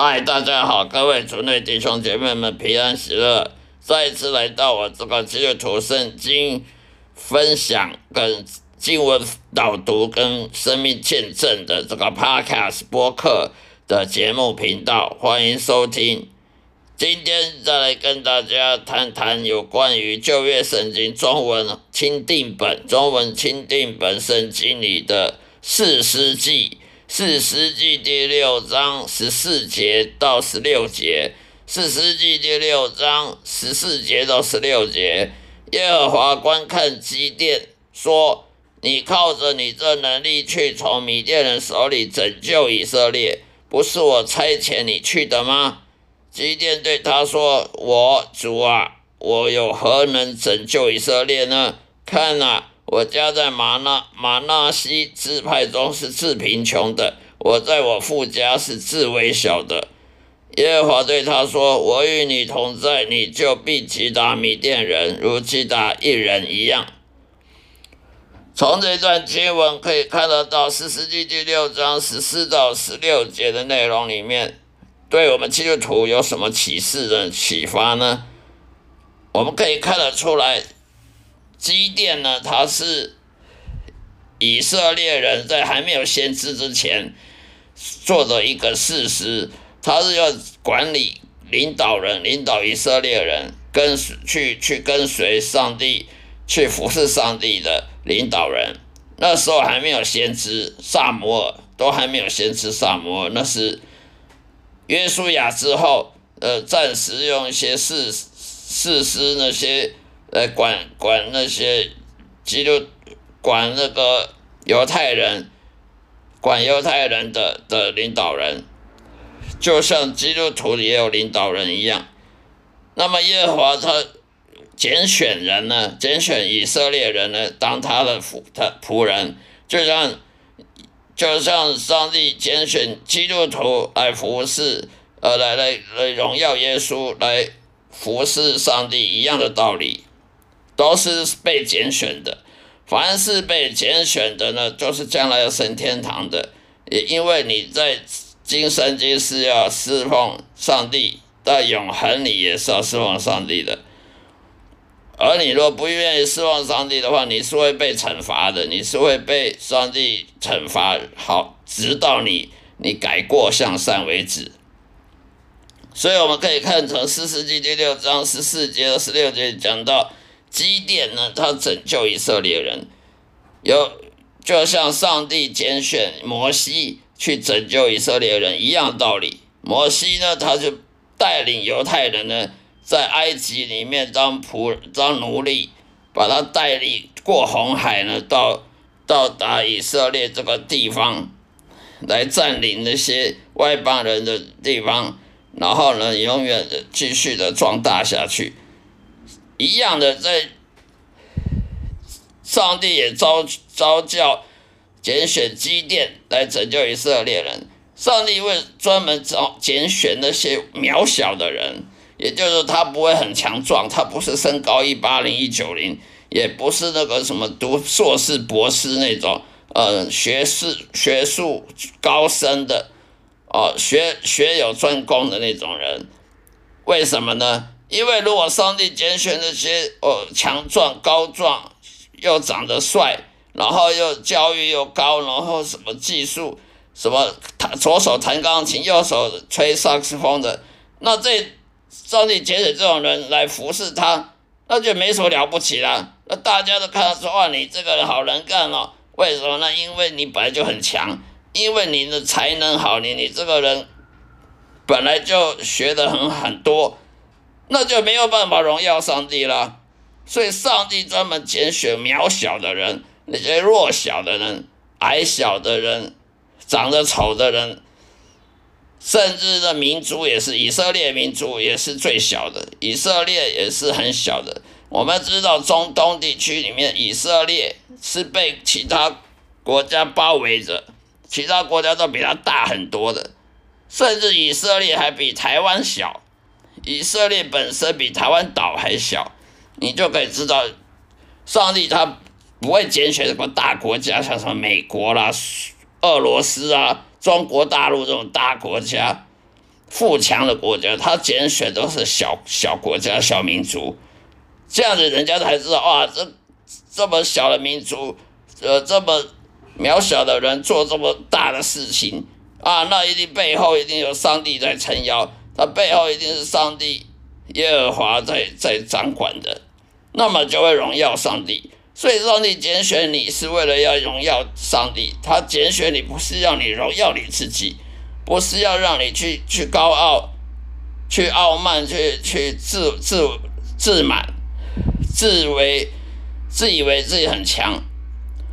嗨，大家好，各位族内弟兄姐妹们，平安喜乐！再一次来到我这个基督徒圣经分享、跟经文导读、跟生命见证的这个 Podcast 播客的节目频道，欢迎收听。今天再来跟大家谈谈有关于旧约圣经中文钦定本、中文钦定本圣经里的四诗记。四世纪第六章十四节到十六节，四世纪第六章十四节到十六节，耶和华观看基甸，说：“你靠着你这能力去从米甸人手里拯救以色列，不是我差遣你去的吗？”基甸对他说：“我主啊，我有何能拯救以色列呢？看啊！”我家在马纳马纳西支派中是最贫穷的，我在我父家是最微小的。耶和华对他说：“我与你同在，你就必击打米甸人，如击打一人一样。”从这段经文可以看得到，四世纪第六章十四到十六节的内容里面，对我们基督徒有什么启示的启发呢？我们可以看得出来。基甸呢？他是以色列人在还没有先知之前做的一个事实，他是要管理、领导人、领导以色列人跟去去跟随上帝、去服侍上帝的领导人。那时候还没有先知萨摩尔，都还没有先知萨摩尔，那是约书亚之后，呃，暂时用一些事事实那些。来管管那些基督管那个犹太人，管犹太人的的领导人，就像基督徒也有领导人一样。那么耶和华他拣选人呢，拣选以色列人呢，当他的仆他仆人，就像就像上帝拣选基督徒来服侍，呃，来来来荣耀耶稣，来服侍上帝一样的道理。都是被拣选的，凡是被拣选的呢，就是将来要升天堂的。也因为你在今生今世要侍奉上帝，在永恒里也是要侍奉上帝的。而你若不愿意侍奉上帝的话，你是会被惩罚的，你是会被上帝惩罚，好，直到你你改过向善为止。所以我们可以看成四世纪第六章十四节十六节讲到。基甸呢？他拯救以色列人，有就像上帝拣选摩西去拯救以色列人一样道理。摩西呢，他就带领犹太人呢，在埃及里面当仆当奴隶，把他带领过红海呢，到到达以色列这个地方，来占领那些外邦人的地方，然后呢，永远的继续的壮大下去。一样的，在上帝也招招教拣选基甸来拯救以色列人。上帝会专门找拣选那些渺小的人，也就是他不会很强壮，他不是身高一八零一九零，也不是那个什么读硕士博士那种，呃，学士学术高深的，哦，学学有专攻的那种人。为什么呢？因为如果上帝拣选那些哦强壮高壮又长得帅，然后又教育又高，然后什么技术什么弹左手弹钢琴，右手吹萨克斯风的，那这上帝拣选这种人来服侍他，那就没什么了不起了。那大家都看到说哇，你这个人好能干哦。为什么呢？因为你本来就很强，因为你的才能好，你你这个人本来就学的很很多。那就没有办法荣耀上帝了，所以上帝专门拣选渺小的人，那些弱小的人、矮小的人、长得丑的人，甚至的民族也是以色列民族也是最小的，以色列也是很小的。我们知道中东地区里面，以色列是被其他国家包围着，其他国家都比它大很多的，甚至以色列还比台湾小。以色列本身比台湾岛还小，你就可以知道，上帝他不会拣选什么大国家，像什么美国啦、俄罗斯啊、中国大陆这种大国家，富强的国家，他拣选都是小小国家、小民族，这样子人家才知道哇，这这么小的民族，呃，这么渺小的人做这么大的事情啊，那一定背后一定有上帝在撑腰，他背后一定是上帝耶和华在在掌管的，那么就会荣耀上帝。所以上帝拣选你是为了要荣耀上帝，他拣选你不是要你荣耀你自己。不是要让你去去高傲，去傲慢，去去自自自满，自为自以为自己很强，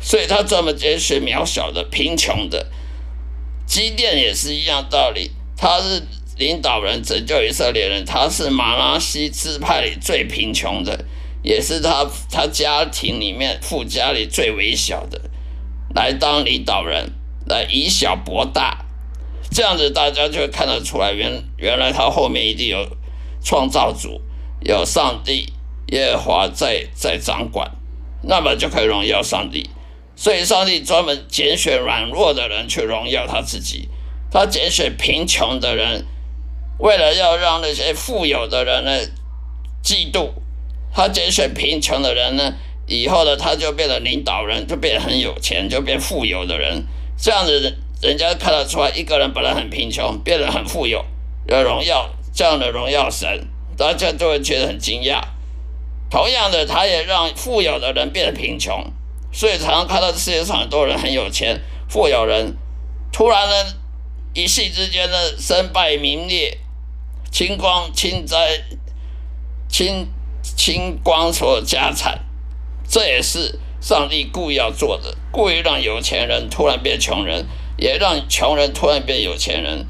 所以他专门拣选渺小的、贫穷的。基甸也是一样道理，他是领导人拯救以色列人，他是马拉西支派里最贫穷的，也是他他家庭里面富家里最微小的，来当领导人，来以小博大。这样子大家就会看得出来，原原来他后面一定有创造主，有上帝耶和华在在掌管，那么就可以荣耀上帝。所以上帝专门拣选软弱的人去荣耀他自己，他拣选贫穷的人，为了要让那些富有的人呢嫉妒，他拣选贫穷的人呢，以后呢他就变成领导人，就变很有钱，就变富有的人，这样子。人人家看得出来，一个人本来很贫穷，变得很富有，有荣耀，这样的荣耀神，大家就会觉得很惊讶。同样的，他也让富有的人变得贫穷，所以常常看到世界上很多人很有钱，富有人突然呢，一夕之间呢，身败名裂，清光清灾，清清光所有家产，这也是上帝故意要做的，故意让有钱人突然变穷人。也让穷人突然变有钱人，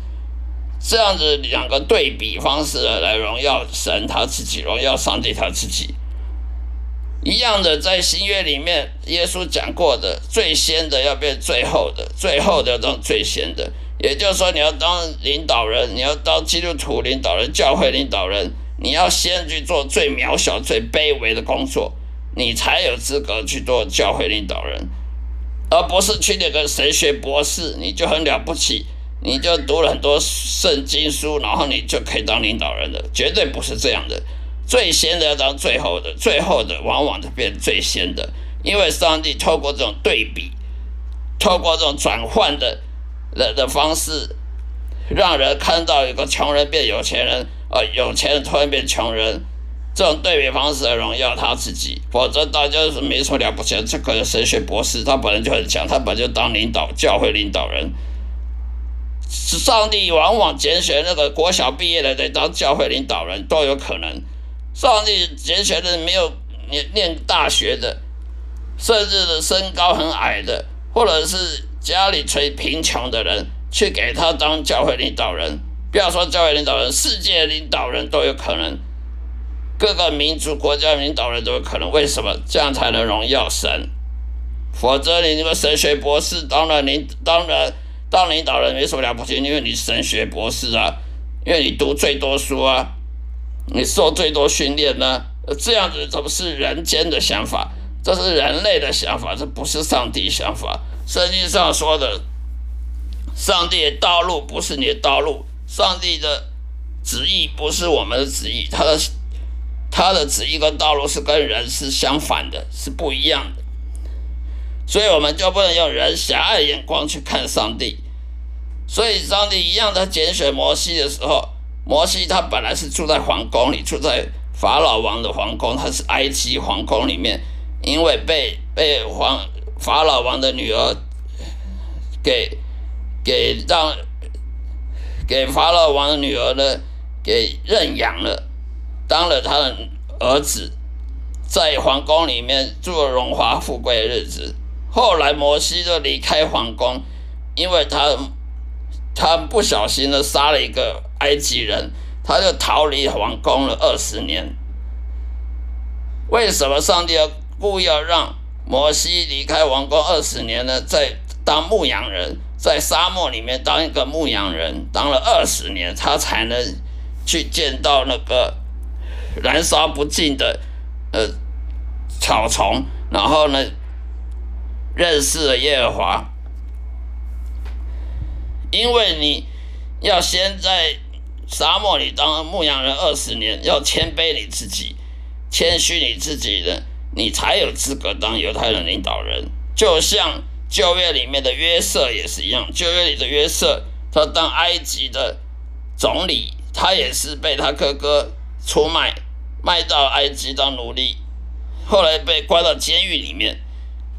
这样子两个对比方式来荣耀神他自己，荣耀上帝他自己。一样的，在新约里面，耶稣讲过的，最先的要变最后的，最后的当最先的。也就是说，你要当领导人，你要当基督徒领导人、教会领导人，你要先去做最渺小、最卑微的工作，你才有资格去做教会领导人。而不是去那个神学博士，你就很了不起，你就读了很多圣经书，然后你就可以当领导人的，绝对不是这样的。最先的要当最后的，最后的往往就变最先的，因为上帝透过这种对比，透过这种转换的的的方式，让人看到一个穷人变有钱人，呃，有钱人突然变穷人。这种对比方式的荣耀他自己，否则大家是没什么了不起的。这个神学博士他本来就很强，他本来就当领导教会领导人。上帝往往拣选那个国小毕业的在当教会领导人都有可能。上帝拣选的没有念念大学的，甚至的身高很矮的，或者是家里最贫穷的人，去给他当教会领导人。不要说教会领导人，世界领导人都有可能。各个民族国家领导人都有可能，为什么这样才能荣耀神？否则你那个神学博士当然领当然当领导人没什么了不起，因为你神学博士啊，因为你读最多书啊，你受最多训练呢，这样子这不是人间的想法，这是人类的想法，这不是上帝想法。圣经上说的，上帝的道路不是你的道路，上帝的旨意不是我们的旨意，他的。他的旨意跟道路是跟人是相反的，是不一样的，所以我们就不能用人狭隘眼光去看上帝。所以上帝一样，他拣选摩西的时候，摩西他本来是住在皇宫里，住在法老王的皇宫，他是埃及皇宫里面，因为被被皇法老王的女儿给给让给法老王的女儿呢给认养了。当了他的儿子，在皇宫里面住了荣华富贵的日子。后来摩西就离开皇宫，因为他他不小心的杀了一个埃及人，他就逃离皇宫了二十年。为什么上帝要故要让摩西离开王宫二十年呢？在当牧羊人，在沙漠里面当一个牧羊人，当了二十年，他才能去见到那个。燃烧不尽的呃草丛，然后呢，认识了耶和华，因为你要先在沙漠里当牧羊人二十年，要谦卑你自己，谦虚你自己的，你才有资格当犹太人领导人。就像旧约里面的约瑟也是一样，旧约里的约瑟，他当埃及的总理，他也是被他哥哥出卖，卖到埃及当奴隶，后来被关到监狱里面，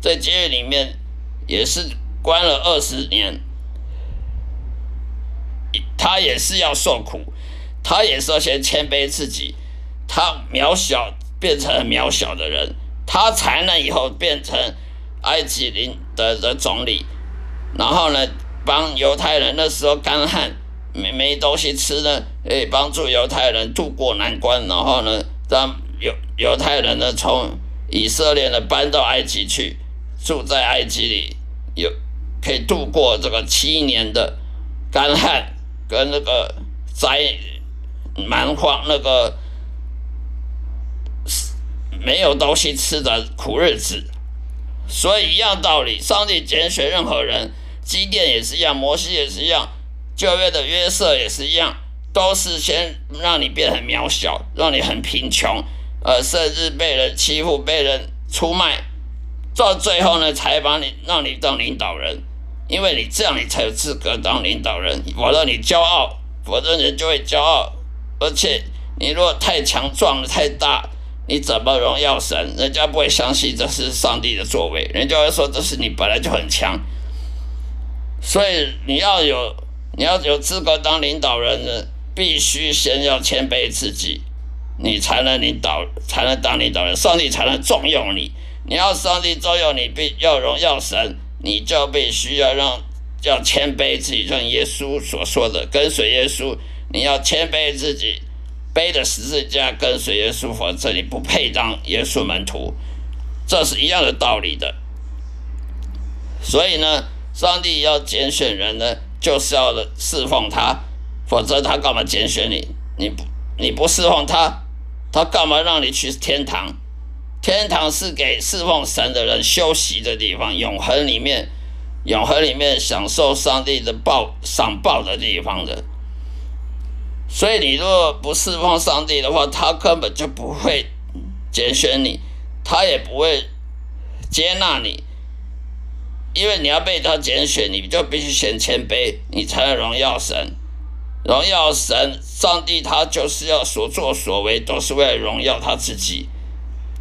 在监狱里面也是关了二十年。他也是要受苦，他也是要先谦卑自己，他渺小变成渺小的人，他才能以后变成埃及领的的总理，然后呢，帮犹太人那时候干旱没没东西吃呢，诶，帮助犹太人渡过难关，然后呢，让犹犹太人呢从以色列呢搬到埃及去，住在埃及里，有可以度过这个七年的干旱。跟那个灾蛮荒那个没有东西吃的苦日子，所以一样道理，上帝拣选任何人，基甸也是一样，摩西也是一样，旧约的约瑟也是一样，都是先让你变得很渺小，让你很贫穷，呃，甚至被人欺负、被人出卖，到最后呢，才把你让你当领导人。因为你这样，你才有资格当领导人。否则你骄傲，否则人就会骄傲。而且你如果太强壮了、太大，你怎么荣耀神？人家不会相信这是上帝的作为，人家会说这是你本来就很强。所以你要有，你要有资格当领导人的，必须先要谦卑自己，你才能领导，才能当领导人，上帝才能重用你。你要上帝重用你，必要荣耀神。你就必须要让要谦卑自己，像耶稣所说的，跟随耶稣。你要谦卑自己，背着十字架跟随耶稣，否则你不配当耶稣门徒。这是一样的道理的。所以呢，上帝要拣选人呢，就是要侍奉他，否则他干嘛拣选你？你不你不侍奉他，他干嘛让你去天堂？天堂是给侍奉神的人休息的地方，永恒里面，永恒里面享受上帝的报赏报的地方的。所以你若不侍奉上帝的话，他根本就不会拣选你，他也不会接纳你，因为你要被他拣选，你就必须先谦卑，你才能荣耀神，荣耀神，上帝他就是要所作所为都是为了荣耀他自己。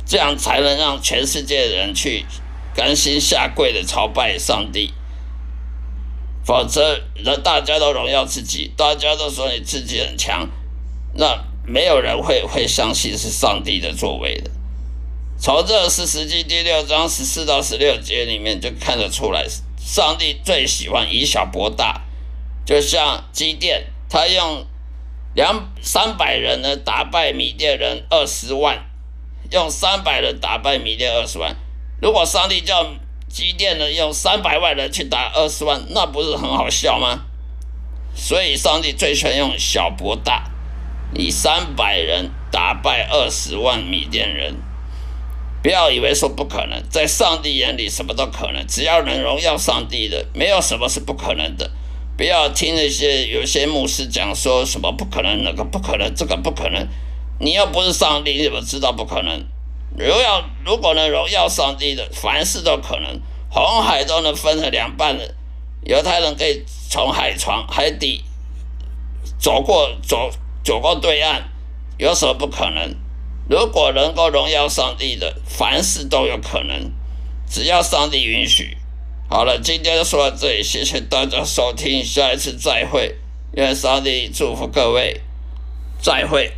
这样才能让全世界的人去甘心下跪的朝拜上帝，否则那大家都荣耀自己，大家都说你自己很强，那没有人会会相信是上帝的作为的。从这四十记第六章十四到十六节里面就看得出来，上帝最喜欢以小博大，就像基甸，他用两三百人呢打败米甸人二十万。用三百人打败米甸二十万，如果上帝叫机电呢用三百万人去打二十万，那不是很好笑吗？所以上帝最喜欢用小博大，以三百人打败二十万米甸人。不要以为说不可能，在上帝眼里什么都可能，只要能荣耀上帝的，没有什么是不可能的。不要听那些有些牧师讲说什么不可能，那个不可能，这个不可能。你又不是上帝，你怎么知道不可能？荣耀，如果能荣耀上帝的，凡事都可能。红海都能分成两半的，犹太人可以从海床、海底走过，走走过对岸，有什么不可能？如果能够荣耀上帝的，凡事都有可能，只要上帝允许。好了，今天就说到这里，谢谢大家收听，下一次再会，愿上帝祝福各位，再会。